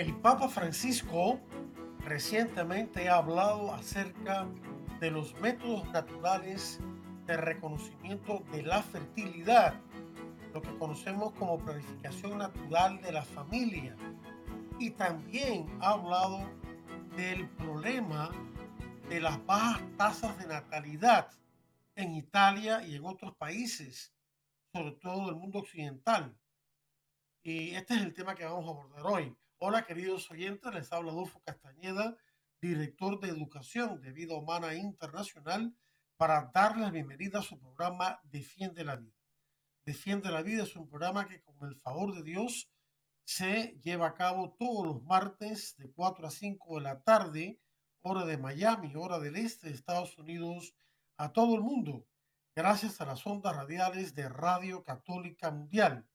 El Papa Francisco recientemente ha hablado acerca de los métodos naturales de reconocimiento de la fertilidad, lo que conocemos como planificación natural de la familia. Y también ha hablado del problema de las bajas tasas de natalidad en Italia y en otros países, sobre todo del mundo occidental. Y este es el tema que vamos a abordar hoy. Hola queridos oyentes, les habla Adolfo Castañeda, director de Educación de Vida Humana Internacional, para darles bienvenida a su programa Defiende la Vida. Defiende la Vida es un programa que con el favor de Dios se lleva a cabo todos los martes de 4 a 5 de la tarde, hora de Miami, hora del este de Estados Unidos, a todo el mundo, gracias a las ondas radiales de Radio Católica Mundial.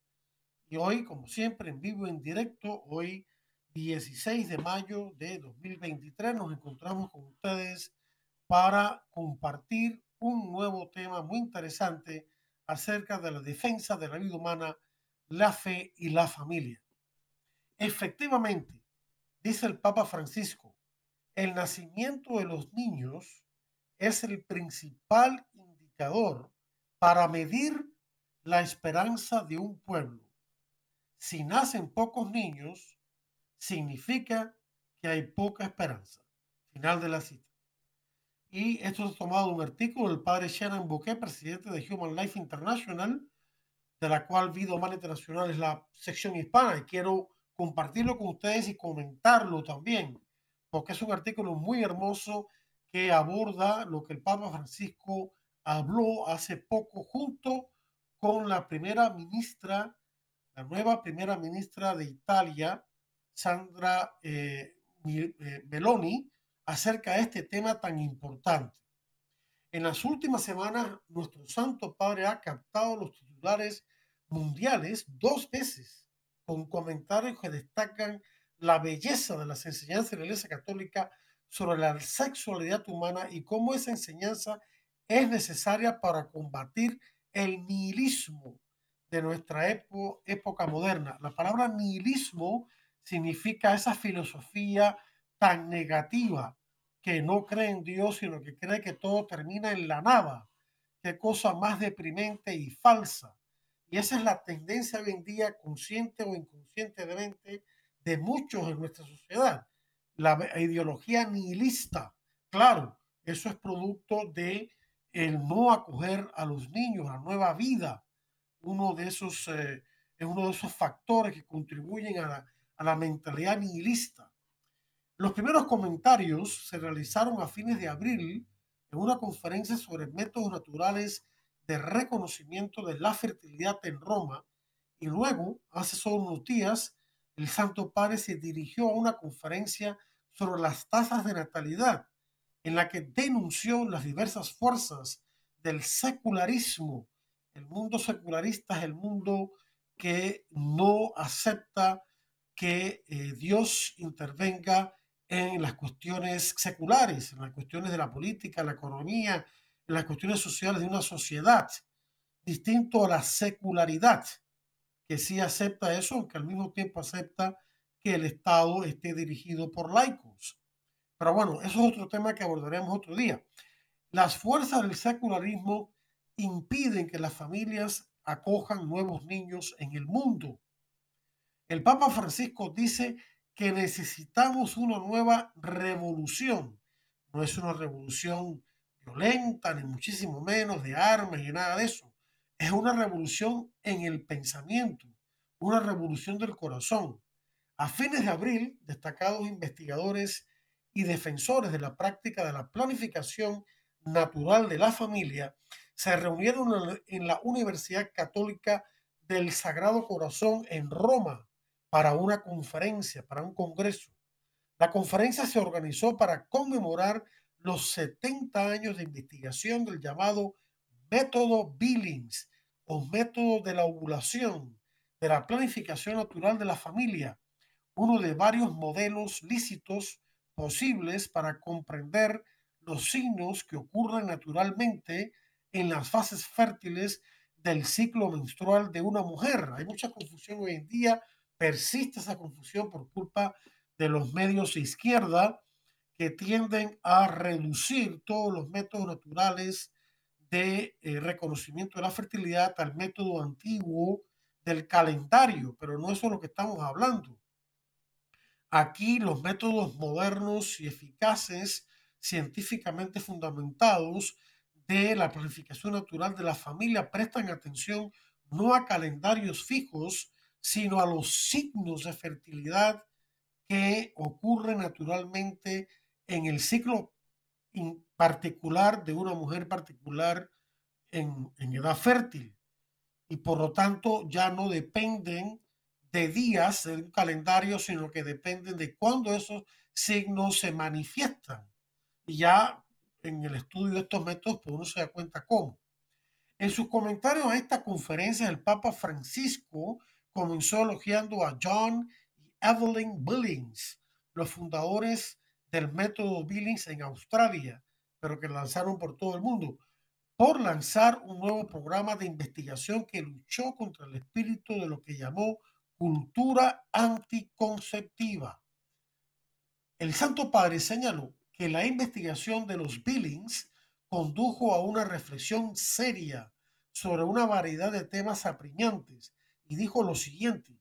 Y hoy, como siempre, en vivo, en directo, hoy 16 de mayo de 2023 nos encontramos con ustedes para compartir un nuevo tema muy interesante acerca de la defensa de la vida humana, la fe y la familia. Efectivamente, dice el Papa Francisco, el nacimiento de los niños es el principal indicador para medir la esperanza de un pueblo. Si nacen pocos niños, significa que hay poca esperanza. Final de la cita. Y esto es tomado de un artículo del padre Shannon Bouquet, presidente de Human Life International, de la cual Vida Humana Internacional es la sección hispana. Y quiero compartirlo con ustedes y comentarlo también, porque es un artículo muy hermoso que aborda lo que el Papa Francisco habló hace poco junto con la primera ministra, la nueva primera ministra de Italia, Sandra eh, eh, Meloni acerca de este tema tan importante. En las últimas semanas, nuestro Santo Padre ha captado los titulares mundiales dos veces con comentarios que destacan la belleza de las enseñanzas de la Iglesia Católica sobre la sexualidad humana y cómo esa enseñanza es necesaria para combatir el nihilismo de nuestra época moderna. La palabra nihilismo significa esa filosofía tan negativa que no cree en Dios, sino que cree que todo termina en la nada. Qué cosa más deprimente y falsa. Y esa es la tendencia hoy en día, consciente o inconscientemente, de muchos en nuestra sociedad. La ideología nihilista, claro, eso es producto de el no acoger a los niños a nueva vida. Uno de esos eh, es uno de esos factores que contribuyen a la a la mentalidad nihilista. Los primeros comentarios se realizaron a fines de abril en una conferencia sobre métodos naturales de reconocimiento de la fertilidad en Roma y luego, hace solo unos días, el Santo Padre se dirigió a una conferencia sobre las tasas de natalidad en la que denunció las diversas fuerzas del secularismo. El mundo secularista es el mundo que no acepta que eh, Dios intervenga en las cuestiones seculares, en las cuestiones de la política, la economía, en las cuestiones sociales de una sociedad, distinto a la secularidad, que sí acepta eso, aunque al mismo tiempo acepta que el Estado esté dirigido por laicos. Pero bueno, eso es otro tema que abordaremos otro día. Las fuerzas del secularismo impiden que las familias acojan nuevos niños en el mundo el Papa Francisco dice que necesitamos una nueva revolución. No es una revolución violenta, ni muchísimo menos de armas y nada de eso. Es una revolución en el pensamiento, una revolución del corazón. A fines de abril, destacados investigadores y defensores de la práctica de la planificación natural de la familia se reunieron en la Universidad Católica del Sagrado Corazón en Roma para una conferencia, para un congreso. La conferencia se organizó para conmemorar los 70 años de investigación del llamado método Billings o método de la ovulación, de la planificación natural de la familia, uno de varios modelos lícitos posibles para comprender los signos que ocurren naturalmente en las fases fértiles del ciclo menstrual de una mujer. Hay mucha confusión hoy en día, persiste esa confusión por culpa de los medios de izquierda que tienden a reducir todos los métodos naturales de eh, reconocimiento de la fertilidad al método antiguo del calendario, pero no eso es lo que estamos hablando. Aquí los métodos modernos y eficaces, científicamente fundamentados de la planificación natural de la familia prestan atención no a calendarios fijos, sino a los signos de fertilidad que ocurren naturalmente en el ciclo particular de una mujer particular en, en edad fértil. Y por lo tanto ya no dependen de días de un calendario, sino que dependen de cuándo esos signos se manifiestan. Y ya en el estudio de estos métodos, pues uno se da cuenta cómo. En sus comentarios a esta conferencia, el Papa Francisco comenzó elogiando a John y Evelyn Billings, los fundadores del método Billings en Australia, pero que lanzaron por todo el mundo, por lanzar un nuevo programa de investigación que luchó contra el espíritu de lo que llamó cultura anticonceptiva. El Santo Padre señaló que la investigación de los Billings condujo a una reflexión seria sobre una variedad de temas apremiantes y dijo lo siguiente,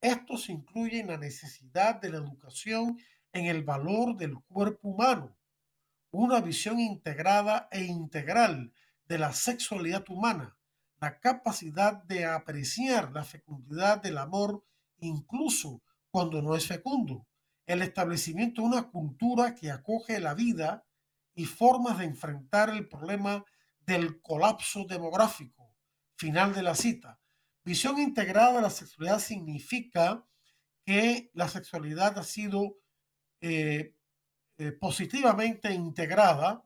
estos incluyen la necesidad de la educación en el valor del cuerpo humano, una visión integrada e integral de la sexualidad humana, la capacidad de apreciar la fecundidad del amor incluso cuando no es fecundo, el establecimiento de una cultura que acoge la vida y formas de enfrentar el problema del colapso demográfico. Final de la cita. Visión integrada de la sexualidad significa que la sexualidad ha sido eh, eh, positivamente integrada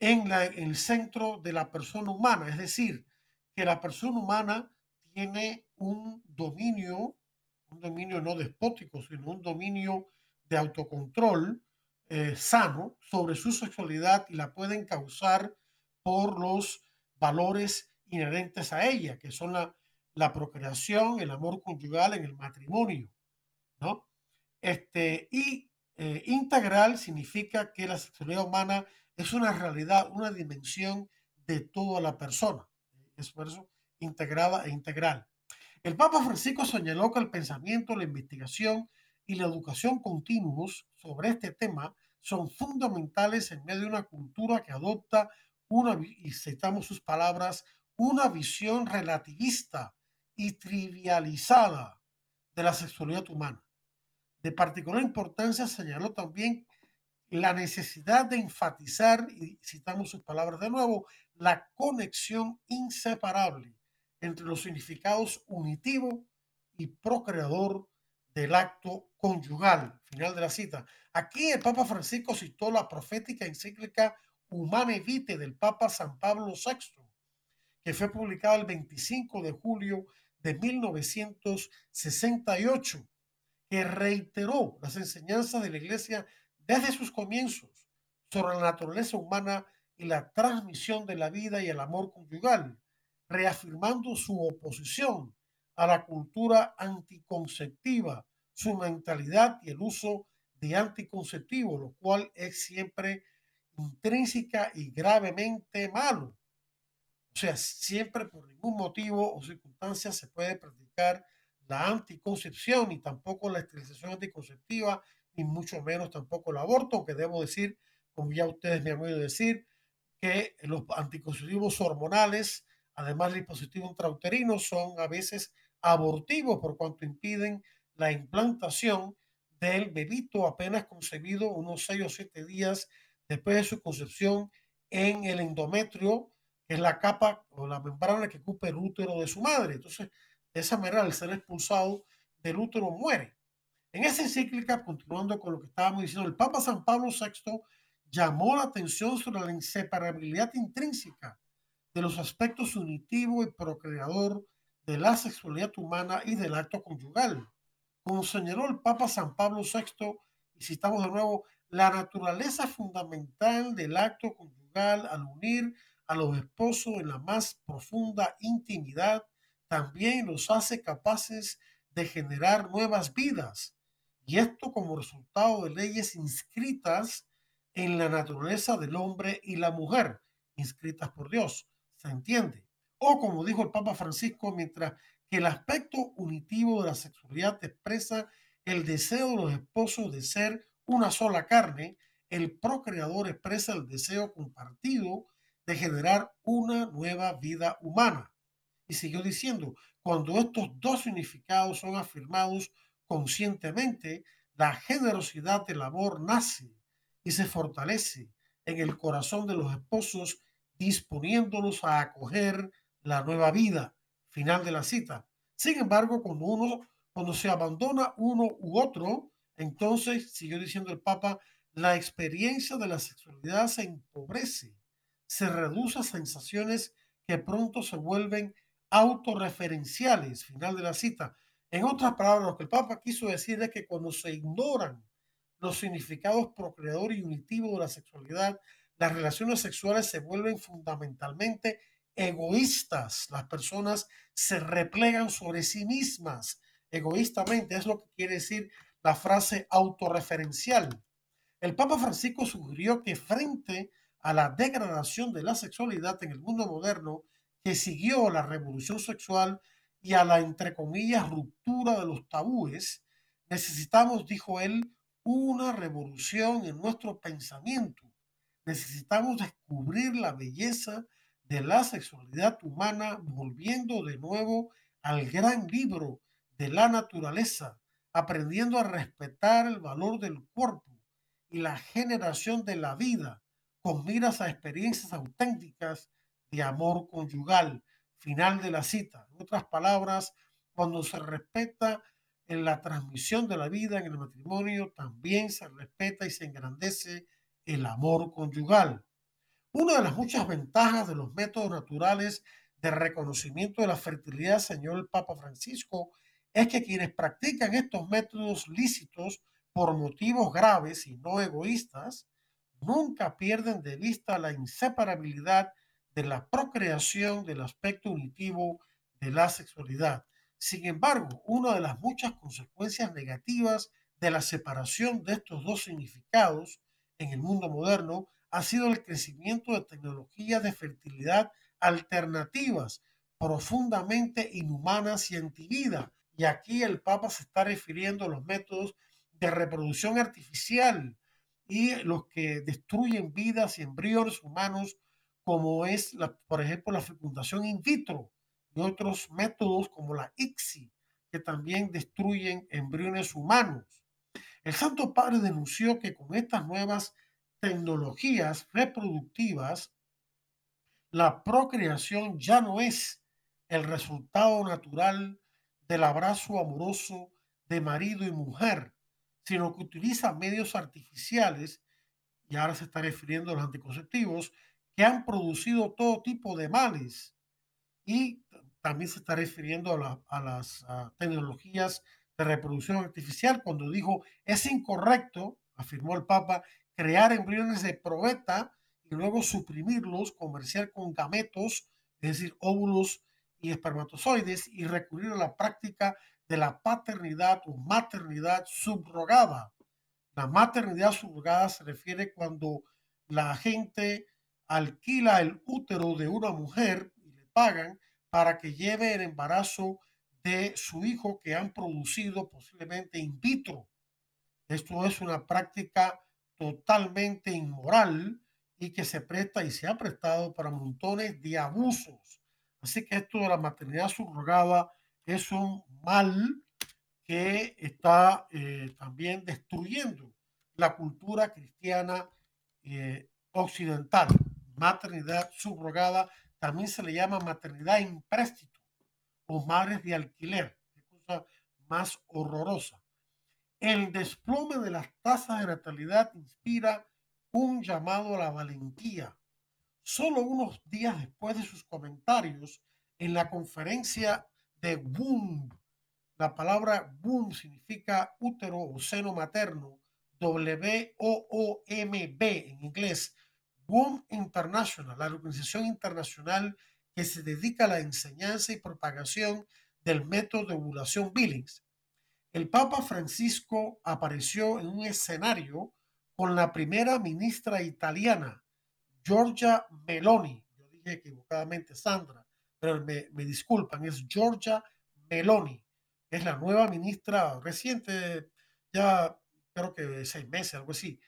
en, el centro de la persona humana, es decir, que la persona humana tiene un dominio un dominio no despótico, sino un dominio de autocontrol eh, sano sobre su sexualidad y la pueden causar por los valores inherentes a ella, que son la, la procreación, el amor conyugal en el matrimonio, ¿no? Este, y eh, integral significa que la sexualidad humana es una realidad, una dimensión de toda la persona. Es por eso integrada e integral. El Papa Francisco señaló que el pensamiento, la investigación y la educación continuos sobre este tema son fundamentales en medio de una cultura que adopta una, y citamos sus palabras, una visión relativista y trivializada de la sexualidad humana. De particular importancia señaló también la necesidad de enfatizar, y citamos sus palabras de nuevo, la conexión inseparable entre los significados unitivo y procreador del acto conyugal. Final de la cita. Aquí el Papa Francisco citó la profética encíclica Humane Vitae del Papa San Pablo VI, que fue publicada el 25 de julio de 1968, que reiteró las enseñanzas de la Iglesia desde sus comienzos sobre la naturaleza humana y la transmisión de la vida y el amor conyugal reafirmando su oposición a la cultura anticonceptiva, su mentalidad y el uso de anticonceptivos, lo cual es siempre intrínseca y gravemente malo. O sea, siempre por ningún motivo o circunstancia se puede practicar la anticoncepción y tampoco la esterilización anticonceptiva, ni mucho menos tampoco el aborto, que debo decir, como ya ustedes me han oído decir, que los anticonceptivos hormonales Además, los dispositivos intrauterinos son a veces abortivos por cuanto impiden la implantación del bebito apenas concebido unos 6 o 7 días después de su concepción en el endometrio, es la capa o la membrana que ocupa el útero de su madre. Entonces, de esa manera, al ser expulsado del útero muere. En esa encíclica, continuando con lo que estábamos diciendo, el Papa San Pablo VI llamó la atención sobre la inseparabilidad intrínseca de los aspectos unitivo y procreador de la sexualidad humana y del acto conyugal. Como señaló el Papa San Pablo VI, y citamos de nuevo, la naturaleza fundamental del acto conyugal al unir a los esposos en la más profunda intimidad también los hace capaces de generar nuevas vidas. Y esto como resultado de leyes inscritas en la naturaleza del hombre y la mujer, inscritas por Dios. ¿Se entiende? O como dijo el Papa Francisco, mientras que el aspecto unitivo de la sexualidad expresa el deseo de los esposos de ser una sola carne, el procreador expresa el deseo compartido de generar una nueva vida humana. Y siguió diciendo, cuando estos dos significados son afirmados conscientemente, la generosidad del amor nace y se fortalece en el corazón de los esposos, disponiéndolos a acoger la nueva vida. Final de la cita. Sin embargo, cuando uno, cuando se abandona uno u otro, entonces, siguió diciendo el Papa, la experiencia de la sexualidad se empobrece, se reduce a sensaciones que pronto se vuelven autorreferenciales. Final de la cita. En otras palabras, lo que el Papa quiso decir es que cuando se ignoran los significados procreador y unitivo de la sexualidad, las relaciones sexuales se vuelven fundamentalmente egoístas. Las personas se replegan sobre sí mismas egoístamente. Es lo que quiere decir la frase autorreferencial. El Papa Francisco sugirió que frente a la degradación de la sexualidad en el mundo moderno que siguió la revolución sexual y a la, entre comillas, ruptura de los tabúes, necesitamos, dijo él, una revolución en nuestro pensamiento. Necesitamos descubrir la belleza de la sexualidad humana volviendo de nuevo al gran libro de la naturaleza, aprendiendo a respetar el valor del cuerpo y la generación de la vida con miras a experiencias auténticas de amor conyugal. Final de la cita. En otras palabras, cuando se respeta en la transmisión de la vida en el matrimonio, también se respeta y se engrandece el amor conyugal. Una de las muchas ventajas de los métodos naturales de reconocimiento de la fertilidad, señor Papa Francisco, es que quienes practican estos métodos lícitos por motivos graves y no egoístas, nunca pierden de vista la inseparabilidad de la procreación del aspecto unitivo de la sexualidad. Sin embargo, una de las muchas consecuencias negativas de la separación de estos dos significados en el mundo moderno ha sido el crecimiento de tecnologías de fertilidad alternativas profundamente inhumanas y antivida. Y aquí el Papa se está refiriendo a los métodos de reproducción artificial y los que destruyen vidas y embriones humanos, como es, por ejemplo, la fecundación in vitro y otros métodos como la ICSI, que también destruyen embriones humanos. El Santo Padre denunció que con estas nuevas tecnologías reproductivas, la procreación ya no es el resultado natural del abrazo amoroso de marido y mujer, sino que utiliza medios artificiales, y ahora se está refiriendo a los anticonceptivos, que han producido todo tipo de males. Y también se está refiriendo a, las tecnologías de reproducción artificial, cuando dijo, es incorrecto, afirmó el Papa, crear embriones de probeta y luego suprimirlos, comerciar con gametos, es decir, óvulos y espermatozoides, y recurrir a la práctica de la paternidad o maternidad subrogada. La maternidad subrogada se refiere cuando la gente alquila el útero de una mujer y le pagan para que lleve el embarazo de su hijo que han producido posiblemente in vitro. Esto es una práctica totalmente inmoral y que se presta y se ha prestado para montones de abusos. Así que esto de la maternidad subrogada es un mal que está eh, también destruyendo la cultura cristiana eh, occidental. Maternidad subrogada también se le llama maternidad en préstito o madres de alquiler. Cosa más horrorosa. El desplome de las tasas de natalidad inspira un llamado a la valentía. Solo unos días después de sus comentarios en la conferencia de Boom, la palabra Boom significa útero o seno materno, W-O-O-M-B en inglés, Boom International, la organización internacional que se dedica a la enseñanza y propagación del método de ovulación Billings. El Papa Francisco apareció en un escenario con la primera ministra italiana, Giorgia Meloni. Yo dije equivocadamente Sandra, pero me, me disculpan, es Giorgia Meloni. Es la nueva ministra reciente, ya creo que seis meses, algo así,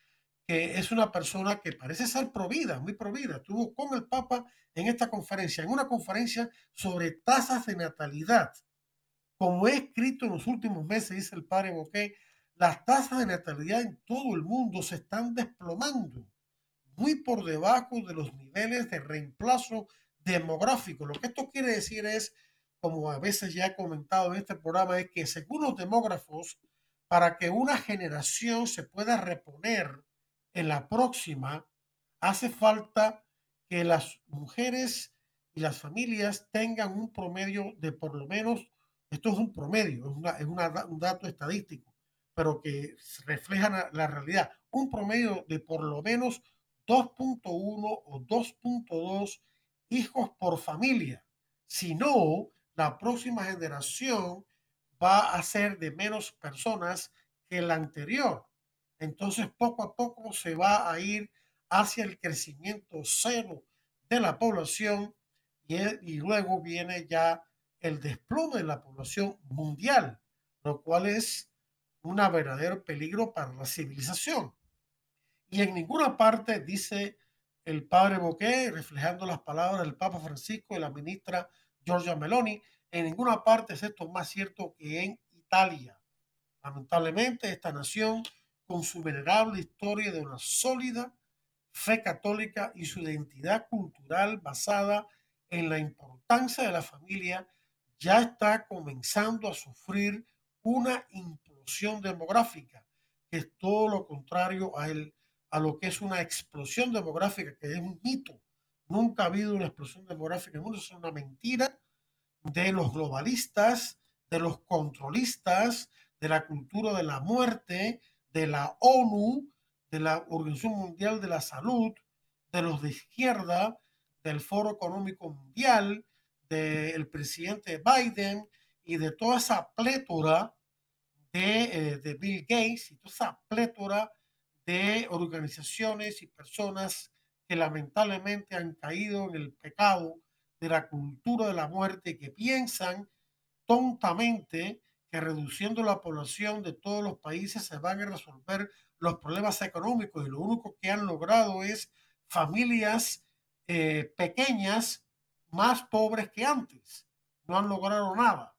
que es una persona que parece ser provida, muy provida. Estuvo con el Papa en esta conferencia, en una conferencia sobre tasas de natalidad. Como he escrito en los últimos meses, dice el padre Boquet, las tasas de natalidad en todo el mundo se están desplomando, muy por debajo de los niveles de reemplazo demográfico. Lo que esto quiere decir es, como a veces ya he comentado en este programa, es que según los demógrafos, para que una generación se pueda reponer en la próxima, hace falta que las mujeres y las familias tengan un promedio de por lo menos, esto es un promedio, es, un dato estadístico, pero que refleja la, realidad, un promedio de por lo menos 2.1 o 2.2 hijos por familia. Si no, la próxima generación va a ser de menos personas que la anterior. Entonces, poco a poco se va a ir hacia el crecimiento cero de la población y, y luego viene ya el desplome de la población mundial, lo cual es un verdadero peligro para la civilización. Y en ninguna parte dice el padre Boquet, reflejando las palabras del Papa Francisco y la ministra Giorgia Meloni, en ninguna parte es esto más cierto que en Italia. Lamentablemente, esta nación con su venerable historia de una sólida fe católica y su identidad cultural basada en la importancia de la familia, ya está comenzando a sufrir una implosión demográfica, que es todo lo contrario a, el, a lo que es una explosión demográfica, que es un mito. Nunca ha habido una explosión demográfica en el mundo, es una mentira de los globalistas, de los controlistas, de la cultura de la muerte, de la ONU, de la Organización Mundial de la Salud, de los de izquierda, del Foro Económico Mundial, del presidente Biden y de toda esa plétora de, eh, de Bill Gates y toda esa plétora de organizaciones y personas que lamentablemente han caído en el pecado de la cultura de la muerte, que piensan tontamente que reduciendo la población de todos los países se van a resolver los problemas económicos y lo único que han logrado es familias eh, pequeñas más pobres que antes. No han logrado nada.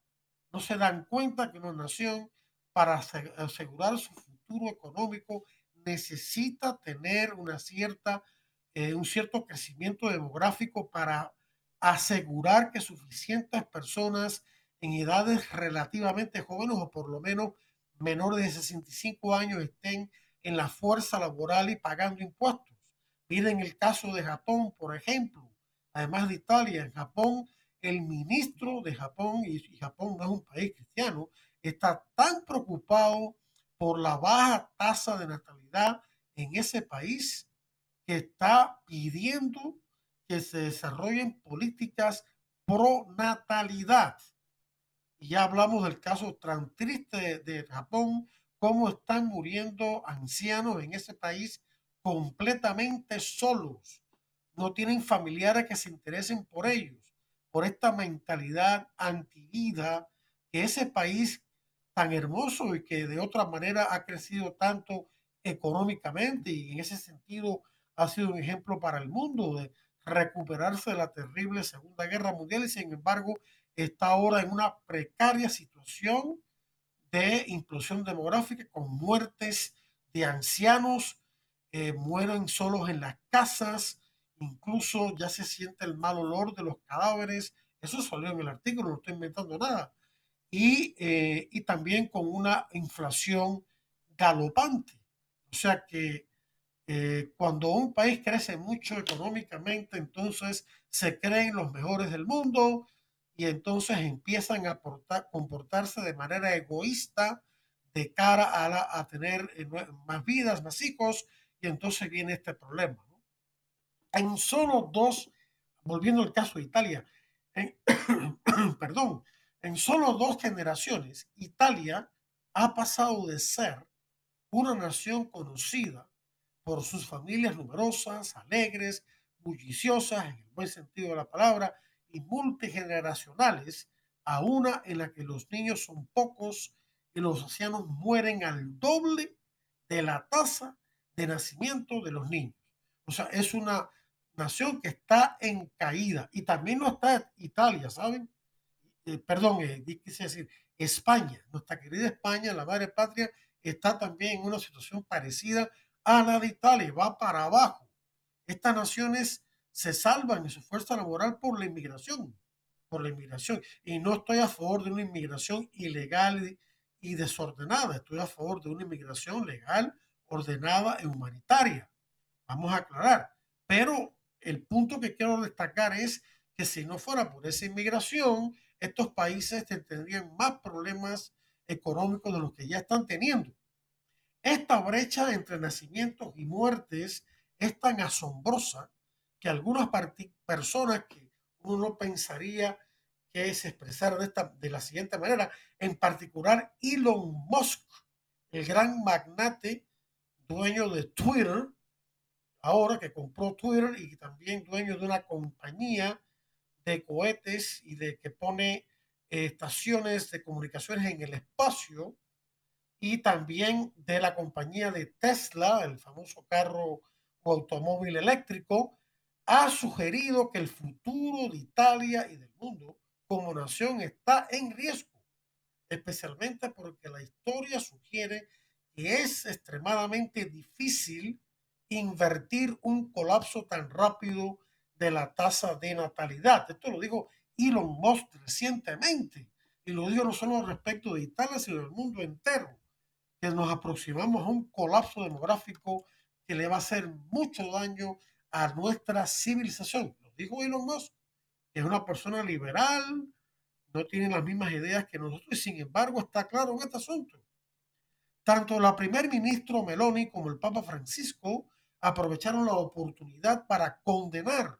No se dan cuenta que una nación para asegurar su futuro económico necesita tener una cierta, eh, un cierto crecimiento demográfico para asegurar que suficientes personas en edades relativamente jóvenes o por lo menos menores de 65 años estén en la fuerza laboral y pagando impuestos. Miren el caso de Japón, por ejemplo, además de Italia, en Japón, el ministro de Japón, y Japón no es un país cristiano, está tan preocupado por la baja tasa de natalidad en ese país que está pidiendo que se desarrollen políticas pro natalidad. Y ya hablamos del caso tan triste de, Japón, cómo están muriendo ancianos en ese país completamente solos. No tienen familiares que se interesen por ellos, por esta mentalidad antivida que ese país tan hermoso y que de otra manera ha crecido tanto económicamente y en ese sentido ha sido un ejemplo para el mundo de recuperarse de la terrible Segunda Guerra Mundial y sin embargo está ahora en una precaria situación de implosión demográfica con muertes de ancianos, eh, mueren solos en las casas, incluso ya se siente el mal olor de los cadáveres. Eso salió en el artículo, no estoy inventando nada. Y, eh, y también con una inflación galopante. O sea que eh, cuando un país crece mucho económicamente, entonces se creen los mejores del mundo y entonces empiezan a comportarse de manera egoísta de cara a, la, a tener eh, más vidas, más hijos, y entonces viene este problema. En solo dos, volviendo al caso de Italia, perdón, en solo dos generaciones, Italia ha pasado de ser una nación conocida por sus familias numerosas, alegres, bulliciosas, en el buen sentido de la palabra, y multigeneracionales, a una en la que los niños son pocos y los ancianos mueren al doble de la tasa de nacimiento de los niños. O sea, es una nación que está en caída y también no está Italia, ¿saben? Eh, perdón, eh, quise decir España, nuestra querida España, la madre patria, está también en una situación parecida a la de Italia, va para abajo. Estas naciones se salvan en su fuerza laboral por la inmigración, por la inmigración. Y no estoy a favor de una inmigración ilegal y desordenada, estoy a favor de una inmigración legal, ordenada y humanitaria. Vamos a aclarar. Pero el punto que quiero destacar es que si no fuera por esa inmigración, estos países tendrían más problemas económicos de los que ya están teniendo. Esta brecha entre nacimientos y muertes es tan asombrosa que algunas personas que uno pensaría que es expresar de, de la siguiente manera, en particular Elon Musk, el gran magnate dueño de Twitter, ahora que compró Twitter y también dueño de una compañía de cohetes y de que pone eh, estaciones de comunicaciones en el espacio y también de la compañía de Tesla, el famoso carro o automóvil eléctrico, ha sugerido que el futuro de Italia y del mundo como nación está en riesgo, especialmente porque la historia sugiere que es extremadamente difícil invertir un colapso tan rápido de la tasa de natalidad. Esto lo dijo Elon Musk recientemente y lo dijo no solo respecto de Italia, sino del mundo entero, que nos aproximamos a un colapso demográfico que le va a hacer mucho daño a nuestra civilización. Lo dijo Elon Musk, que es una persona liberal, no tiene las mismas ideas que nosotros y sin embargo está claro en este asunto. Tanto la primer ministro Meloni como el Papa Francisco aprovecharon la oportunidad para condenar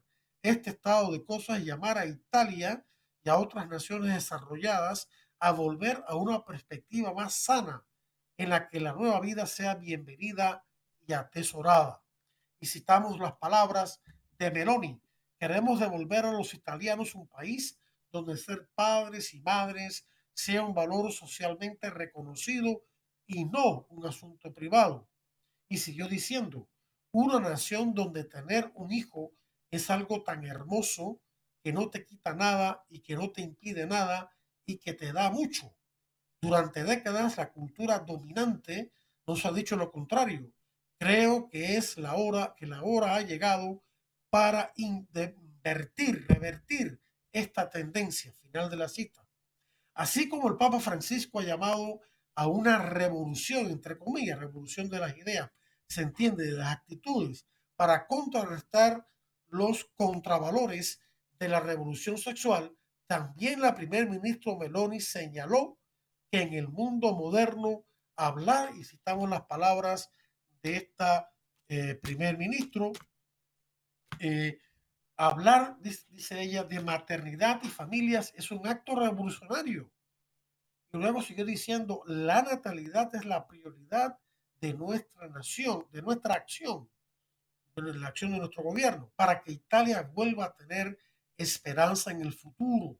este estado de cosas y llamar a Italia y a otras naciones desarrolladas a volver a una perspectiva más sana en la que la nueva vida sea bienvenida y atesorada. Y citamos las palabras de Meloni. Queremos devolver a los italianos un país donde ser padres y madres sea un valor socialmente reconocido y no un asunto privado. Y siguió diciendo, una nación donde tener un hijo es algo tan hermoso que no te quita nada y que no te impide nada y que te da mucho. Durante décadas la cultura dominante nos ha dicho lo contrario. Creo que es la hora, que la hora ha llegado para invertir, revertir esta tendencia. Final de la cita. Así como el Papa Francisco ha llamado a una revolución, entre comillas, revolución de las ideas, se entiende, de las actitudes, para contrarrestar los contravalores de la revolución sexual, también la primer ministro Meloni señaló que en el mundo moderno hablar, y citamos las palabras de esta eh, primer ministro, eh, hablar, dice ella, de maternidad y familias es un acto revolucionario. Y luego siguió diciendo, la natalidad es la prioridad de nuestra nación, de nuestra acción, de la acción de nuestro gobierno, para que Italia vuelva a tener esperanza en el futuro.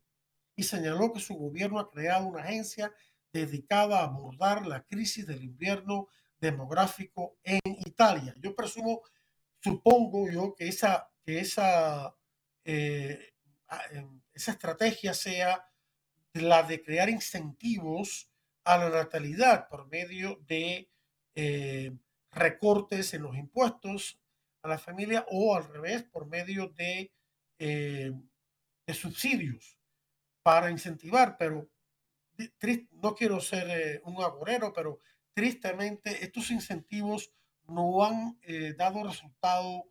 Y señaló que su gobierno ha creado una agencia dedicada a abordar la crisis del invierno demográfico en Italia. Yo presumo, supongo yo, que esa, que esa, eh, esa estrategia sea la de crear incentivos a la natalidad por medio de eh, recortes en los impuestos a la familia o al revés, por medio de, eh, de subsidios para incentivar, pero no quiero ser eh, un agorero, pero tristemente estos incentivos no han eh, dado resultado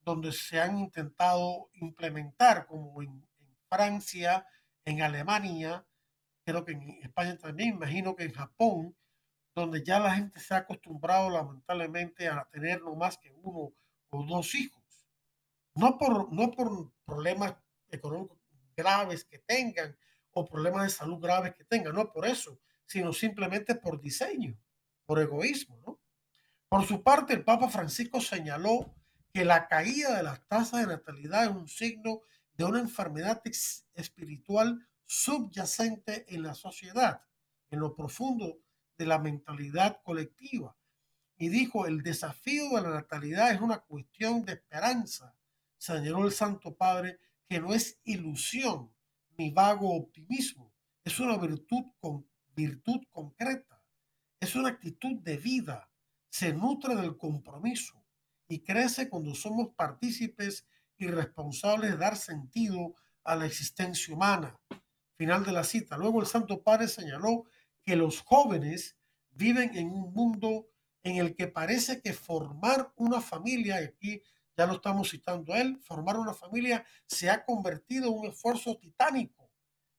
donde se han intentado implementar, como en, Francia, en Alemania, creo que en España también, imagino que en Japón, donde ya la gente se ha acostumbrado lamentablemente a tener no más que uno o dos hijos. No por, no por problemas económicos graves que tengan o problemas de salud graves que tengan, no por eso, sino simplemente por diseño, por egoísmo. Por su parte, el Papa Francisco señaló que la caída de las tasas de natalidad es un signo de una enfermedad espiritual subyacente en la sociedad, en lo profundo de la mentalidad colectiva. Y dijo, el desafío de la natalidad es una cuestión de esperanza, señaló el Santo Padre, que no es ilusión ni vago optimismo, es una virtud, con, virtud concreta, es una actitud de vida, se nutre del compromiso y crece cuando somos partícipes y responsables de dar sentido a la existencia humana. Final de la cita. Luego el Santo Padre señaló que los jóvenes viven en un mundo en el que parece que formar una familia, y aquí ya lo estamos citando a él, formar una familia se ha convertido en un esfuerzo titánico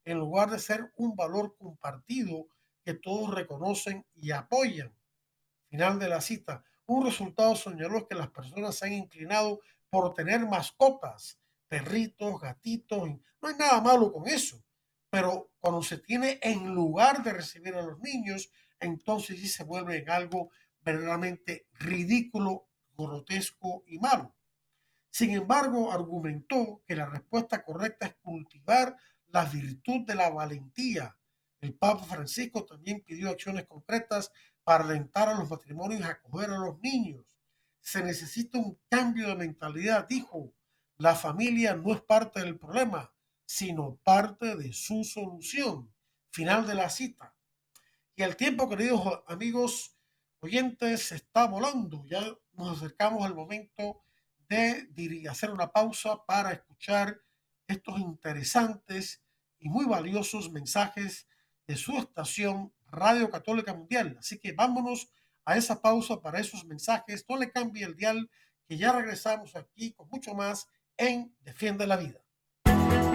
en lugar de ser un valor compartido que todos reconocen y apoyan. Final de la cita. Un resultado señaló que las personas se han inclinado por tener mascotas, perritos, gatitos. No hay nada malo con eso. Pero cuando se tiene en lugar de recibir a los niños, entonces sí se vuelve en algo verdaderamente ridículo, grotesco y malo. Sin embargo, argumentó que la respuesta correcta es cultivar la virtud de la valentía. El Papa Francisco también pidió acciones concretas para alentar a los matrimonios a acoger a los niños. Se necesita un cambio de mentalidad, dijo. La familia no es parte del problema, sino parte de su solución. Final de la cita. Y el tiempo, queridos amigos oyentes, está volando. Ya nos acercamos al momento de hacer una pausa para escuchar estos interesantes y muy valiosos mensajes de su estación Radio Católica Mundial. Así que vámonos a esa pausa para esos mensajes. No le cambie el dial, que ya regresamos aquí con mucho más en Defiende la Vida.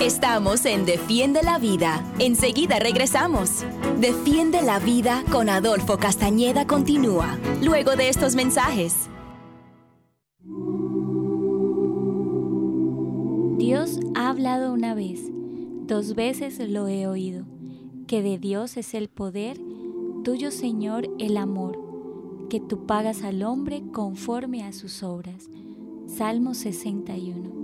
Estamos en Defiende la Vida. Enseguida regresamos. Defiende la Vida con Adolfo Castañeda continúa, luego de estos mensajes. Dios ha hablado una vez, dos veces lo he oído, que de Dios es el poder, tuyo Señor el amor, que tú pagas al hombre conforme a sus obras. Salmo 61.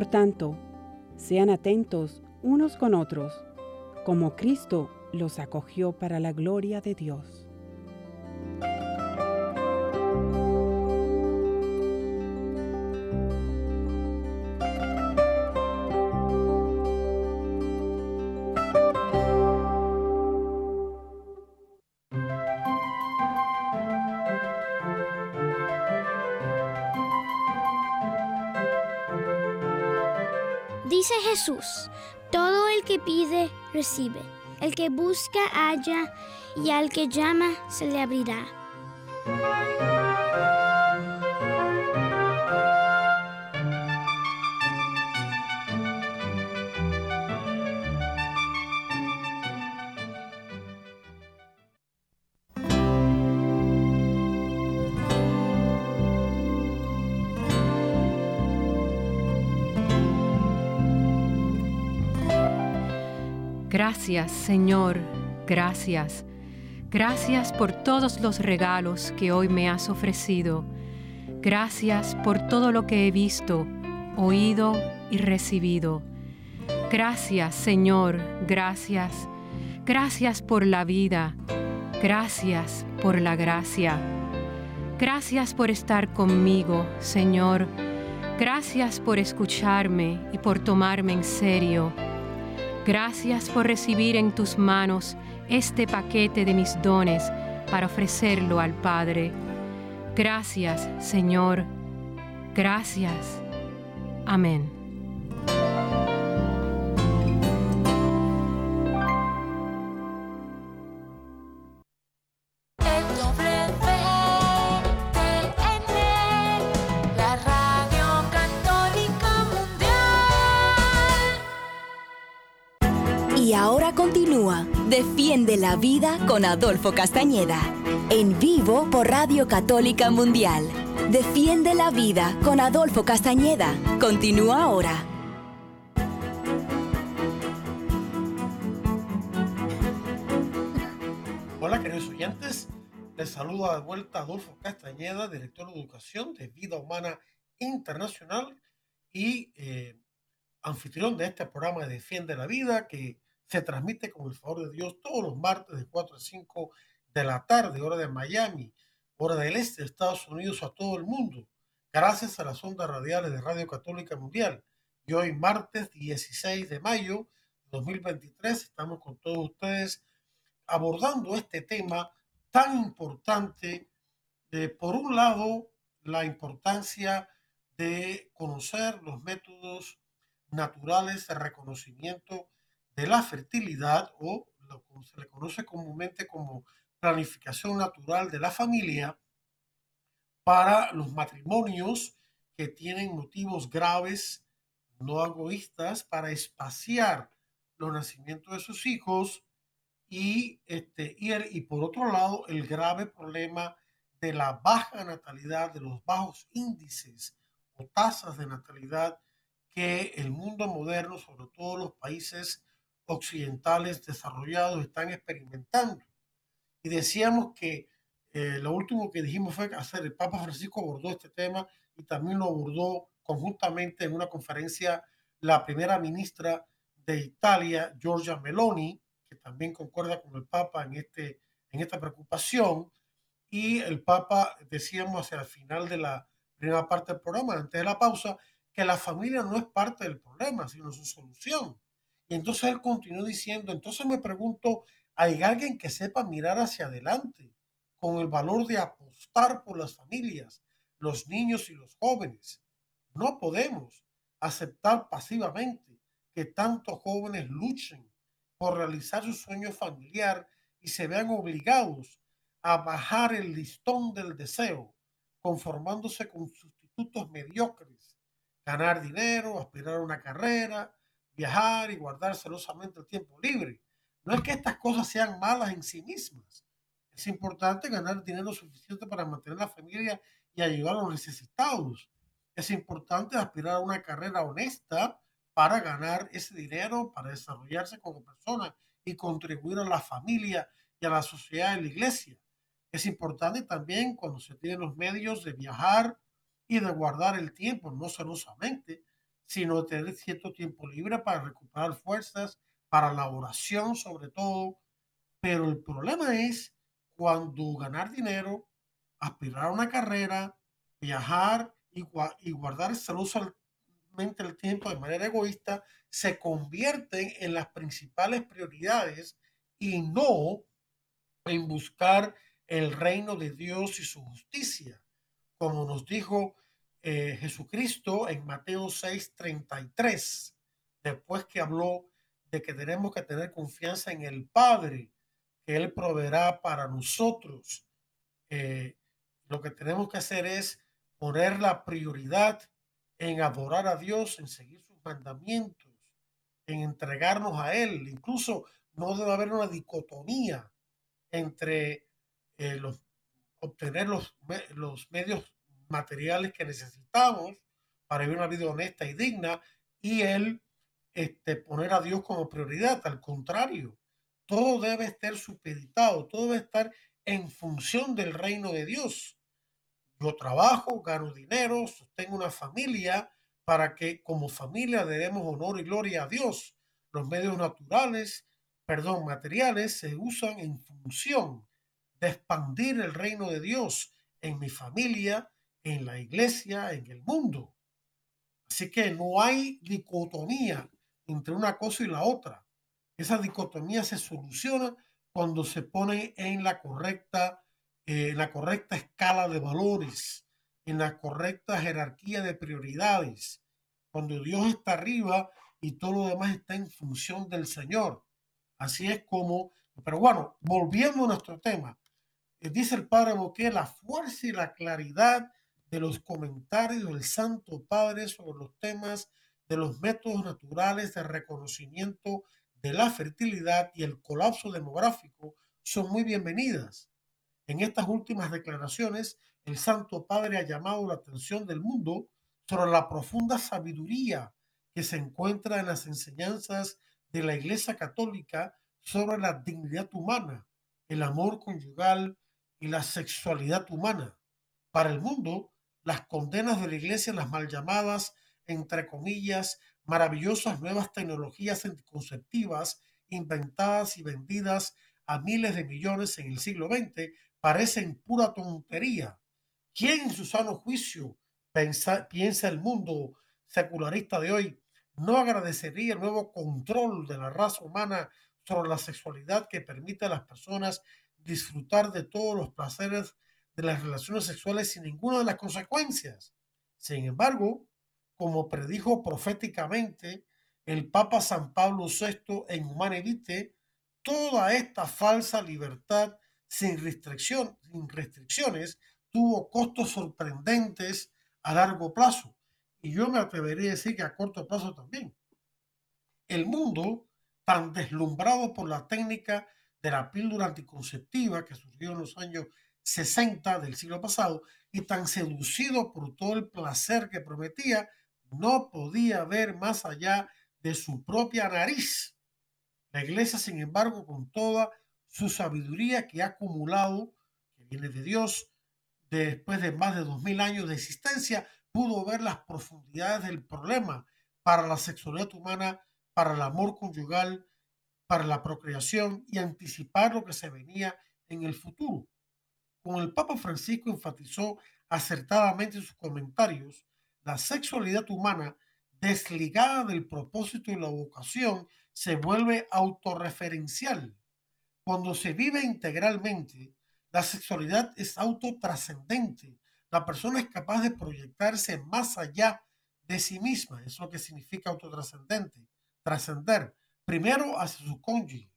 Por tanto, sean atentos unos con otros, como Cristo los acogió para la gloria de Dios. Dice Jesús, todo el que pide, recibe. El que busca, halla, y al que llama, se le abrirá. Gracias, Señor. gracias. Gracias por todos los regalos que hoy me has ofrecido. Gracias por todo lo que he visto, oído y recibido. Gracias, Señor, gracias. Gracias por la vida. Gracias por la gracia. Gracias por estar conmigo, Señor. Gracias por escucharme y por tomarme en serio. Gracias por recibir en tus manos este paquete de mis dones para ofrecerlo al Padre. Gracias, Señor. Gracias. Amén. Defiende la vida con Adolfo Castañeda. En vivo por Radio Católica Mundial. Defiende la vida con Adolfo Castañeda. Continúa ahora. Hola queridos oyentes, les saluda de vuelta Adolfo Castañeda, director de Educación de Vida Humana Internacional y eh, anfitrión de este programa Defiende la Vida que se transmite con el favor de Dios todos los martes de 4 a 5 de la tarde, hora de Miami, hora del este de Estados Unidos a todo el mundo, gracias a las ondas radiales de Radio Católica Mundial. Y hoy, martes 16 de mayo de 2023, estamos con todos ustedes abordando este tema tan importante de, por un lado, la importancia de conocer los métodos naturales de reconocimiento de la fertilidad o lo que se le conoce comúnmente como planificación natural de la familia para los matrimonios que tienen motivos graves, no egoístas, para espaciar los nacimientos de sus hijos y, este, y, y por otro lado el grave problema de la baja natalidad, de los bajos índices o tasas de natalidad que el mundo moderno, sobre todo los países occidentales desarrollados están experimentando. Y decíamos que eh, lo último que dijimos fue hacer, el Papa Francisco abordó este tema y también lo abordó conjuntamente en una conferencia la primera ministra de Italia, Giorgia Meloni, que también concuerda con el Papa en, este, en esta preocupación. Y el Papa, decíamos hacia el final de la primera parte del programa, antes de la pausa, que la familia no es parte del problema, sino su solución. Y entonces él continuó diciendo, entonces me pregunto, ¿hay alguien que sepa mirar hacia adelante con el valor de apostar por las familias, los niños y los jóvenes? No podemos aceptar pasivamente que tantos jóvenes luchen por realizar su sueño familiar y se vean obligados a bajar el listón del deseo, conformándose con sustitutos mediocres, ganar dinero, aspirar a una carrera, viajar y guardar celosamente el tiempo libre. No es que estas cosas sean malas en sí mismas. Es importante ganar dinero suficiente para mantener la familia y ayudar a los necesitados. Es importante aspirar a una carrera honesta para ganar ese dinero, para desarrollarse como persona y contribuir a la familia y a la sociedad y la iglesia. Es importante también cuando se tienen los medios de viajar y de guardar el tiempo, no celosamente, sino tener cierto tiempo libre para recuperar fuerzas, para la oración sobre todo. Pero el problema es cuando ganar dinero, aspirar a una carrera, viajar y, y guardar celosamente el tiempo de manera egoísta, se convierten en las principales prioridades y no en buscar el reino de Dios y su justicia. Como nos dijo eh, Jesucristo en Mateo 6:33, después que habló de que tenemos que tener confianza en el Padre, que Él proveerá para nosotros. Eh, lo que tenemos que hacer es poner la prioridad en adorar a Dios, en seguir sus mandamientos, en entregarnos a Él. Incluso no debe haber una dicotomía entre eh, los, obtener los, los medios materiales que necesitamos para vivir una vida honesta y digna y el este, poner a Dios como prioridad. Al contrario, todo debe estar supeditado, todo debe estar en función del reino de Dios. Yo trabajo, gano dinero, sostengo una familia para que como familia debemos honor y gloria a Dios. Los medios naturales, perdón, materiales se usan en función de expandir el reino de Dios en mi familia, en la iglesia, en el mundo. Así que no hay dicotomía entre una cosa y la otra. Esa dicotomía se soluciona cuando se pone en la correcta, eh, la correcta escala de valores, en la correcta jerarquía de prioridades, cuando Dios está arriba y todo lo demás está en función del Señor. Así es como, pero bueno, volviendo a nuestro tema, eh, dice el Padre que la fuerza y la claridad de los comentarios del Santo Padre sobre los temas de los métodos naturales de reconocimiento de la fertilidad y el colapso demográfico son muy bienvenidas. En estas últimas declaraciones, el Santo Padre ha llamado la atención del mundo sobre la profunda sabiduría que se encuentra en las enseñanzas de la Iglesia Católica sobre la dignidad humana, el amor conyugal y la sexualidad humana. Para el mundo, las condenas de la Iglesia, las mal llamadas, entre comillas, maravillosas nuevas tecnologías anticonceptivas inventadas y vendidas a miles de millones en el siglo XX parecen pura tontería. ¿Quién en su sano juicio piensa el mundo secularista de hoy no agradecería el nuevo control de la raza humana sobre la sexualidad que permite a las personas disfrutar de todos los placeres de las relaciones sexuales sin ninguna de las consecuencias. Sin embargo, como predijo proféticamente el Papa San Pablo VI en Humane Vitae, toda esta falsa libertad sin, restricción, sin restricciones tuvo costos sorprendentes a largo plazo. Y yo me atrevería a decir que a corto plazo también. El mundo, tan deslumbrado por la técnica de la píldora anticonceptiva que surgió en los años 60 del siglo pasado y tan seducido por todo el placer que prometía, no podía ver más allá de su propia nariz. La iglesia, sin embargo, con toda su sabiduría que ha acumulado, que viene de Dios, después de más de dos mil años de existencia, pudo ver las profundidades del problema para la sexualidad humana, para el amor conyugal, para la procreación y anticipar lo que se venía en el futuro. Como el Papa Francisco enfatizó acertadamente en sus comentarios, la sexualidad humana desligada del propósito y la vocación se vuelve autorreferencial. Cuando se vive integralmente, la sexualidad es autotrascendente. La persona es capaz de proyectarse más allá de sí misma. Es lo que significa autotrascendente. Trascender primero hacia su cónyuge,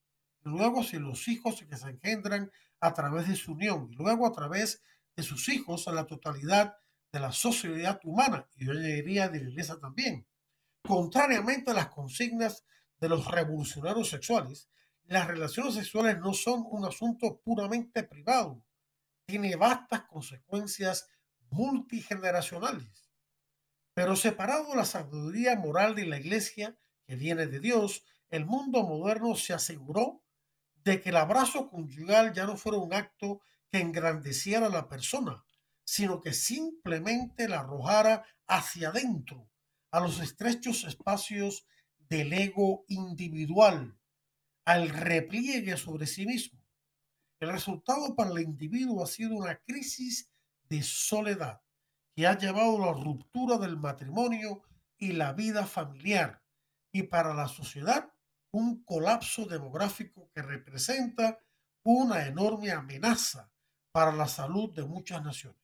luego hacia los hijos que se engendran a través de su unión, y luego a través de sus hijos a la totalidad de la sociedad humana, y yo diría de la iglesia también. Contrariamente a las consignas de los revolucionarios sexuales, las relaciones sexuales no son un asunto puramente privado, tiene vastas consecuencias multigeneracionales. Pero separado la sabiduría moral de la iglesia, que viene de Dios, el mundo moderno se aseguró de que el abrazo conyugal ya no fuera un acto que engrandeciera a la persona, sino que simplemente la arrojara hacia adentro, a los estrechos espacios del ego individual, al repliegue sobre sí mismo. El resultado para el individuo ha sido una crisis de soledad que ha llevado a la ruptura del matrimonio y la vida familiar y para la sociedad un colapso demográfico que representa una enorme amenaza para la salud de muchas naciones.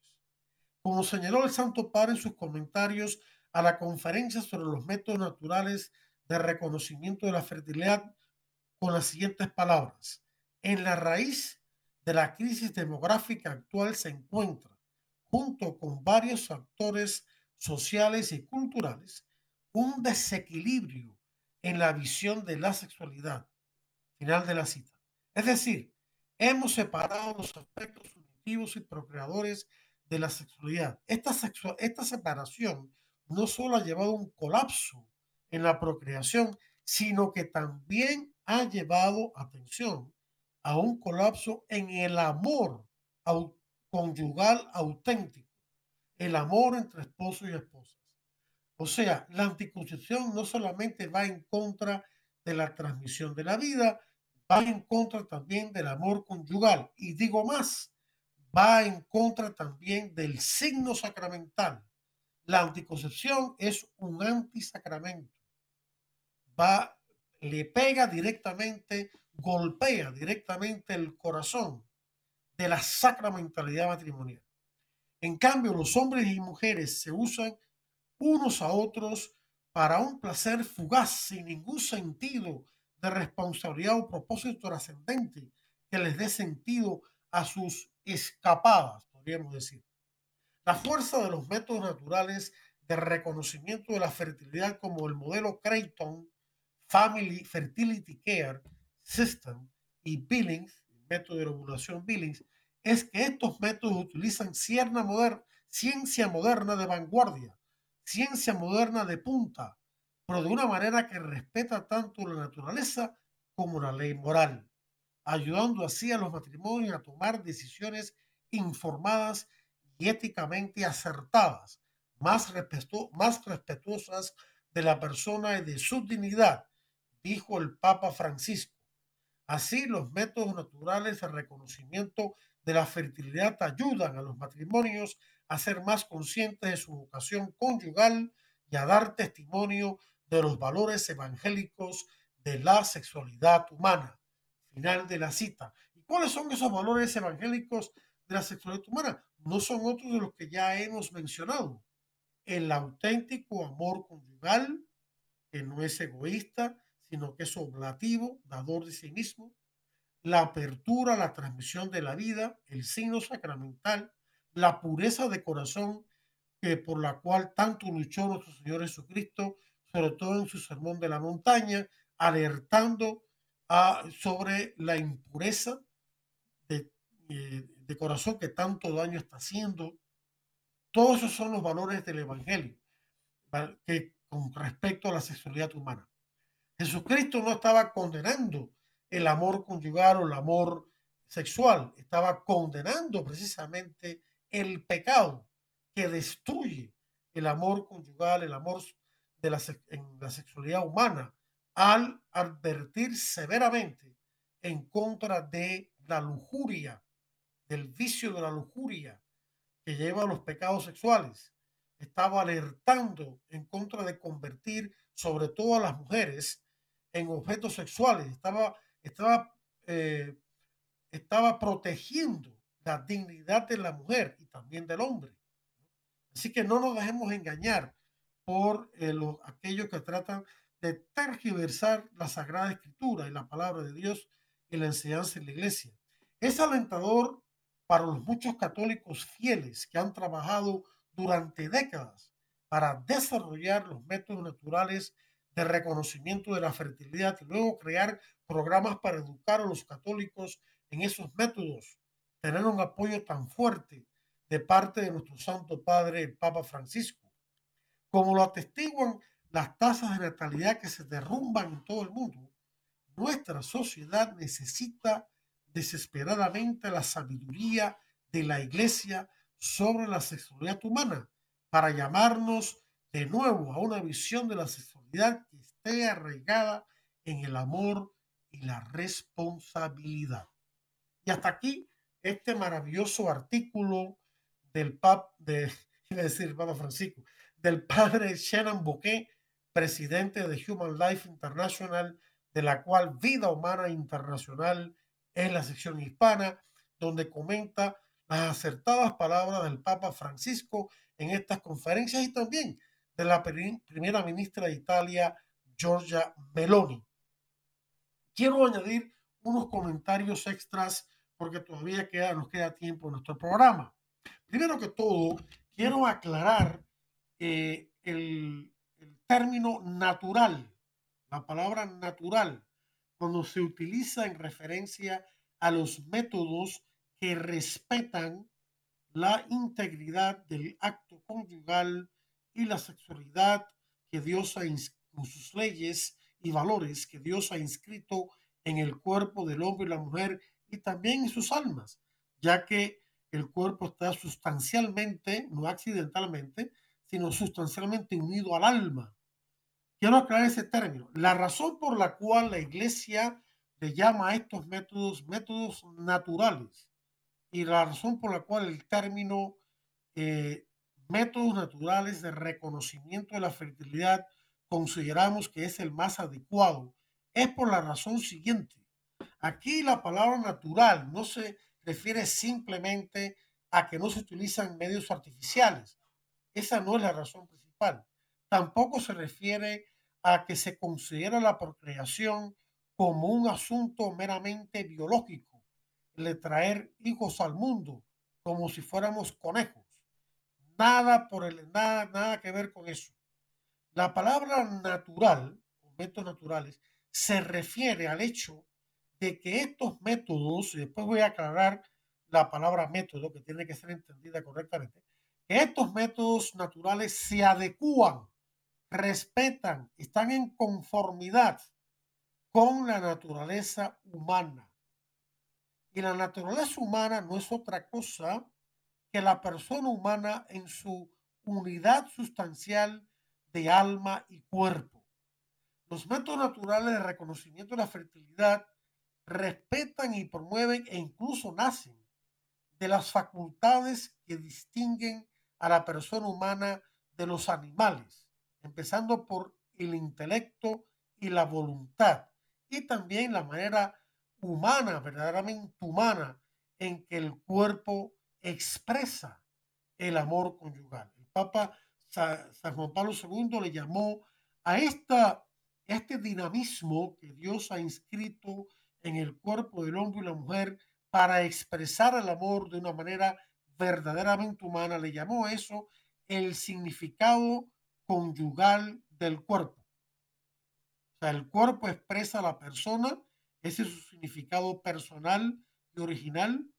Como señaló el Santo Padre en sus comentarios a la conferencia sobre los métodos naturales de reconocimiento de la fertilidad, con las siguientes palabras. En la raíz de la crisis demográfica actual se encuentra, junto con varios factores sociales y culturales, un desequilibrio en la visión de la sexualidad. Final de la cita. Es decir, hemos separado los aspectos subjetivos y procreadores de la sexualidad. Esta, esta separación no solo ha llevado a un colapso en la procreación, sino que también ha llevado, atención, a un colapso en el amor conyugal auténtico, el amor entre esposo y esposas. O sea, la anticoncepción no solamente va en contra de la transmisión de la vida, va en contra también del amor conyugal. Y digo más, va en contra también del signo sacramental. La anticoncepción es un antisacramento. Va, le pega directamente, golpea directamente el corazón de la sacramentalidad matrimonial. En cambio, los hombres y mujeres se usan unos a otros para un placer fugaz, sin ningún sentido de responsabilidad o propósito trascendente que les dé sentido a sus escapadas, podríamos decir. La fuerza de los métodos naturales de reconocimiento de la fertilidad como el modelo Creighton Family Fertility Care System y Billings, método de ovulación Billings, es que estos métodos utilizan ciencia moderna de vanguardia, ciencia moderna de punta, pero de una manera que respeta tanto la naturaleza como la ley moral, ayudando así a los matrimonios a tomar decisiones informadas y éticamente acertadas, más, más respetuosas de la persona y de su dignidad, dijo el Papa Francisco. Así, los métodos naturales de reconocimiento de la fertilidad ayudan a los matrimonios a ser más conscientes de su vocación conyugal y a dar testimonio de los valores evangélicos de la sexualidad humana. Final de la cita. ¿Y cuáles son esos valores evangélicos de la sexualidad humana? No son otros de los que ya hemos mencionado. El auténtico amor conyugal, que no es egoísta, sino que es oblativo, dador de sí mismo, la apertura, la transmisión de la vida, el signo sacramental, la pureza de corazón que por la cual tanto luchó nuestro Señor Jesucristo, sobre todo en su sermón de la montaña, alertando a, sobre la impureza de, eh, corazón que tanto daño está haciendo. Todos esos son los valores del Evangelio que, con respecto a la sexualidad humana. Jesucristo no estaba condenando el amor conyugal o el amor sexual, estaba condenando precisamente el pecado que destruye el amor conyugal, el amor de la, en la sexualidad humana, al advertir severamente en contra de la lujuria, del vicio de la lujuria que lleva a los pecados sexuales. Estaba alertando en contra de convertir sobre todo a las mujeres en objetos sexuales. Estaba estaba, eh, estaba protegiendo la dignidad de la mujer y también del hombre. Así que no nos dejemos engañar por eh, los, aquellos que tratan de tergiversar la Sagrada Escritura y la palabra de Dios y la enseñanza en la iglesia. Es alentador para los muchos católicos fieles que han trabajado durante décadas para desarrollar los métodos naturales de reconocimiento de la fertilidad y luego crear programas para educar a los católicos en esos métodos, tener un apoyo tan fuerte de parte de nuestro Santo Padre, el Papa Francisco, como lo atestiguan las tasas de natalidad que se derrumban en todo el mundo, nuestra sociedad necesita desesperadamente la sabiduría de la Iglesia sobre la sexualidad humana para llamarnos de nuevo a una visión de la sexualidad que esté arraigada en el amor y la responsabilidad. Y hasta aquí este maravilloso artículo del Papa, de, decir Papa Francisco, del padre Shannon Bouquet, presidente de Human Life International, de la cual Vida Humana Internacional es la sección hispana, donde comenta las acertadas palabras del Papa Francisco en estas conferencias y también de la primera ministra de Italia, Giorgia Meloni. Quiero añadir unos comentarios extras porque todavía queda, nos queda tiempo en nuestro programa. Primero que todo, quiero aclarar eh, el, término natural, la palabra natural, cuando se utiliza en referencia a los métodos que respetan la integridad del acto conyugal y la sexualidad que Dios ha con sus leyes y valores que Dios ha inscrito en el cuerpo del hombre y la mujer y también en sus almas, ya que el cuerpo está sustancialmente, no accidentalmente, sino sustancialmente unido al alma. Quiero aclarar ese término. La razón por la cual la iglesia le llama a estos métodos métodos naturales y la razón por la cual el término eh, métodos naturales de reconocimiento de la fertilidad consideramos que es el más adecuado es por la razón siguiente. Aquí la palabra natural no se refiere simplemente a que no se utilizan medios artificiales. Esa no es la razón principal. Tampoco se refiere a que se considera la procreación como un asunto meramente biológico, de traer hijos al mundo como si fuéramos conejos. Nada por el nada, nada que ver con eso. La palabra natural, métodos naturales, se refiere al hecho de que estos métodos, y después voy a aclarar la palabra método que tiene que ser entendida correctamente, que estos métodos naturales se adecúan, respetan, están en conformidad con la naturaleza humana. Y la naturaleza humana no es otra cosa que la persona humana en su unidad sustancial de alma y cuerpo. Los métodos naturales de reconocimiento de la fertilidad respetan y promueven e incluso nacen de las facultades que distinguen a la persona humana de los animales, empezando por el intelecto y la voluntad, y también la manera humana, verdaderamente humana, en que el cuerpo expresa el amor conyugal. El Papa San Juan Pablo II le llamó a esta, este dinamismo que Dios ha inscrito en el cuerpo del hombre y la mujer para expresar el amor de una manera verdaderamente humana, le llamó eso el significado conyugal del cuerpo. O sea, el cuerpo expresa a la persona, ese es su significado personal y original.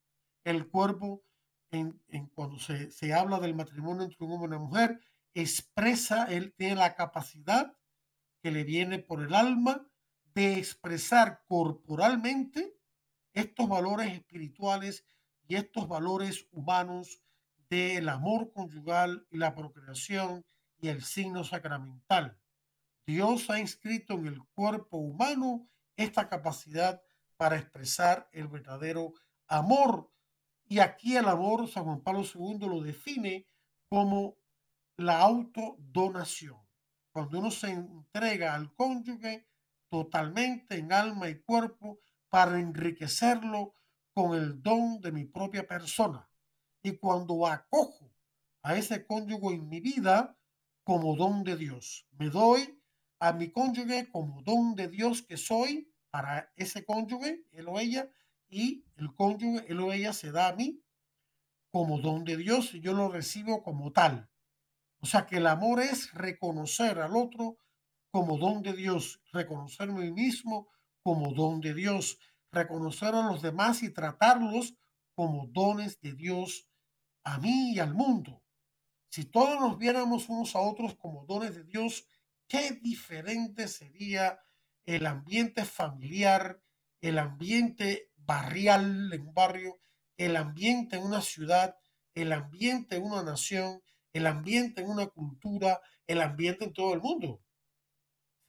El cuerpo, en, cuando se, se, habla del matrimonio entre un hombre y una mujer, expresa, él tiene la capacidad que le viene por el alma de expresar corporalmente estos valores espirituales y estos valores humanos del amor conyugal y la procreación y el signo sacramental. Dios ha inscrito en el cuerpo humano esta capacidad para expresar el verdadero amor. Y aquí el amor, San Juan Pablo II lo define como la autodonación. Cuando uno se entrega al cónyuge totalmente en alma y cuerpo para enriquecerlo con el don de mi propia persona. Y cuando acojo a ese cónyuge en mi vida como don de Dios, me doy a mi cónyuge como don de Dios que soy para ese cónyuge, él o ella, y el cónyuge, él o ella se da a mí como don de Dios y yo lo recibo como tal. O sea que el amor es reconocer al otro como don de Dios, reconocerme a mí mismo como don de Dios, reconocer a los demás y tratarlos como dones de Dios a mí y al mundo. Si todos nos viéramos unos a otros como dones de Dios, qué diferente sería el ambiente familiar, el ambiente barrial en un barrio, el ambiente en una ciudad, el ambiente en una nación, el ambiente en una cultura, el ambiente en todo el mundo.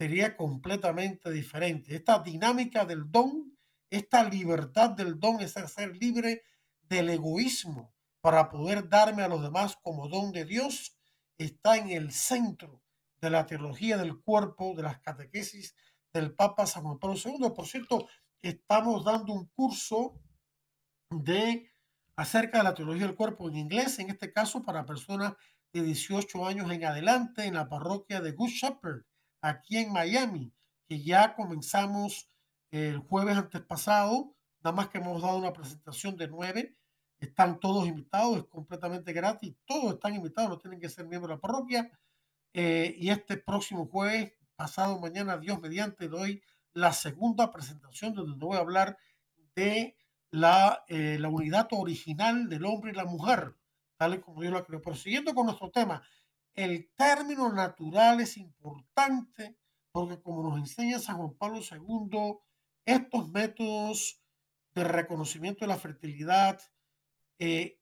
Sería completamente diferente. Esta dinámica del don, esta libertad del don es ser libre del egoísmo para poder darme a los demás como don de Dios, está en el centro de la teología del cuerpo, de las catequesis del Papa San Juan Pablo II. Por cierto, estamos dando un curso de acerca de la teología del cuerpo en inglés, en este caso para personas de 18 años en adelante en la parroquia de Good Shepherd, aquí en Miami, que ya comenzamos el jueves antes pasado, nada más que hemos dado una presentación de nueve, están todos invitados, es completamente gratis, todos están invitados, no tienen que ser miembros de la parroquia, eh, y este próximo jueves, pasado mañana, Dios mediante, doy la segunda presentación donde voy a hablar de la, eh, la unidad original del hombre y la mujer, tal y como yo la creo. Pero siguiendo con nuestro tema, el término natural es importante porque como nos enseña San Juan Pablo II estos métodos de reconocimiento de la fertilidad eh,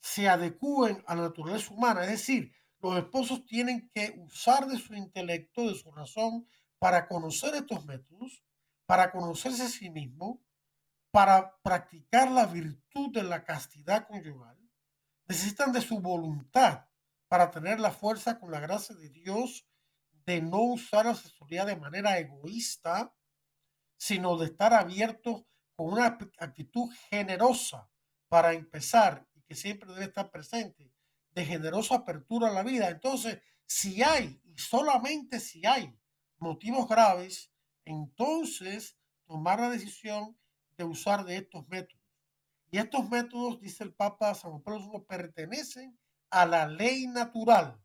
se adecúen a la naturaleza humana. Es decir, los esposos tienen que usar de su intelecto, de su razón, para conocer estos métodos, para conocerse a sí mismo, para practicar la virtud de la castidad conyugal. Necesitan de su voluntad para tener la fuerza con la gracia de Dios de no usar la sexualidad de manera egoísta, sino de estar abiertos con una actitud generosa para empezar y que siempre debe estar presente, de generosa apertura a la vida. Entonces, si hay, y solamente si hay motivos graves, entonces tomar la decisión de usar de estos métodos. Y estos métodos, dice el Papa San Pablo pertenecen a la ley natural.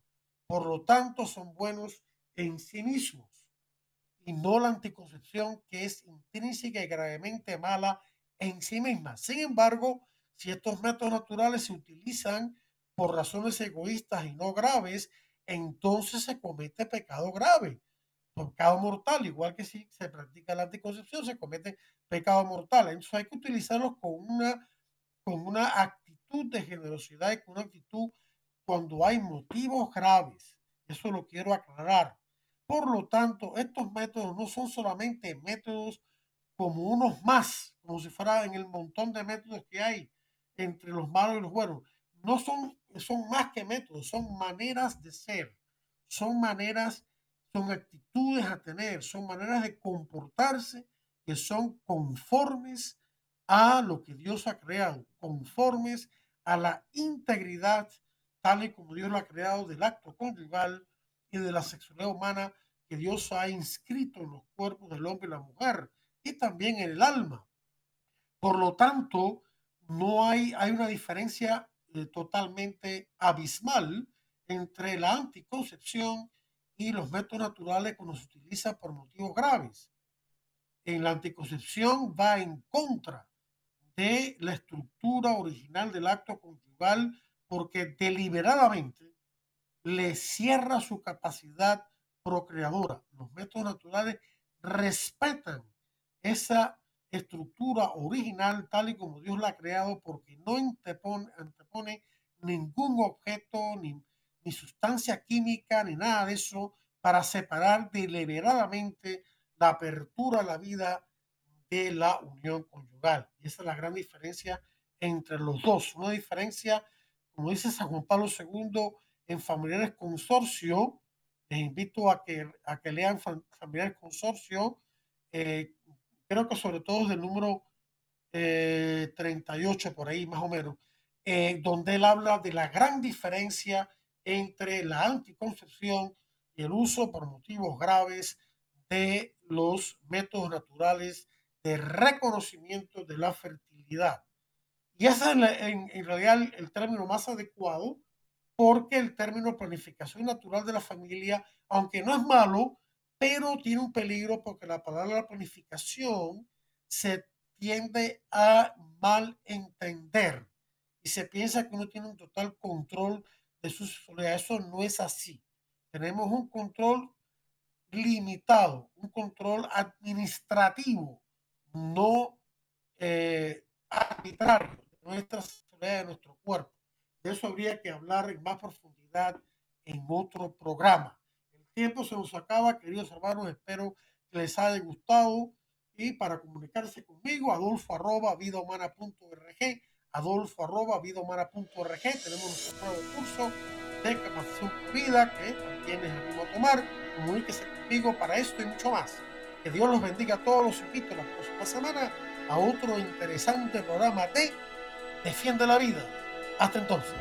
Por lo tanto, son buenos en sí mismos y no la anticoncepción que es intrínseca y gravemente mala en sí misma. Sin embargo, si estos métodos naturales se utilizan por razones egoístas y no graves, entonces se comete pecado grave, pecado mortal, igual que si se practica la anticoncepción, se comete pecado mortal. Entonces hay que utilizarlos con una, con una actitud de generosidad y con una actitud cuando hay motivos graves. Eso lo quiero aclarar. Por lo tanto, estos métodos no son solamente métodos como unos más, como si fuera en el montón de métodos que hay entre los malos y los buenos. No son, son más que métodos, son maneras de ser, son maneras, son actitudes a tener, son maneras de comportarse que son conformes a lo que Dios ha creado, conformes a la integridad tal y como Dios lo ha creado del acto conyugal y de la sexualidad humana que Dios ha inscrito en los cuerpos del hombre y la mujer y también en el alma. Por lo tanto, no hay, hay una diferencia eh, totalmente abismal entre la anticoncepción y los métodos naturales cuando se utiliza por motivos graves. En la anticoncepción va en contra de la estructura original del acto conyugal porque deliberadamente le cierra su capacidad procreadora. Los métodos naturales respetan esa estructura original tal y como Dios la ha creado porque no antepone, ningún objeto ni, ni sustancia química ni nada de eso para separar deliberadamente la apertura a la vida de la unión conyugal. Y esa es la gran diferencia entre los dos. Una diferencia, como dice San Juan Pablo II, en familiares consorcio, les invito a que, a que lean Familiares Consorcio, eh, creo que sobre todo del número 38 eh, por ahí más o menos, eh, donde él habla de la gran diferencia entre la anticoncepción y el uso por motivos graves de los métodos naturales de reconocimiento de la fertilidad. Y ese es en, realidad el término más adecuado porque el término planificación natural de la familia, aunque no es malo, pero tiene un peligro porque la palabra planificación se tiende a mal entender y se piensa que uno tiene un total control de su sexualidad. Eso no es así. Tenemos un control limitado, un control administrativo, no eh, arbitrario nuestra sexualidad, de nuestro cuerpo. De eso habría que hablar en más profundidad en otro programa. El tiempo se nos acaba, queridos hermanos. Espero que les haya gustado. Y para comunicarse conmigo, adolfo arroba vidahumana.org, adolfo arroba vidahumana.org. Tenemos nuestro nuevo curso de capacitación por vida que también les animo a tomar. Comuníquese conmigo para esto y mucho más. Que Dios los bendiga a todos. Los invito la próxima semana a otro interesante programa de Defiende la Vida. Hasta entonces.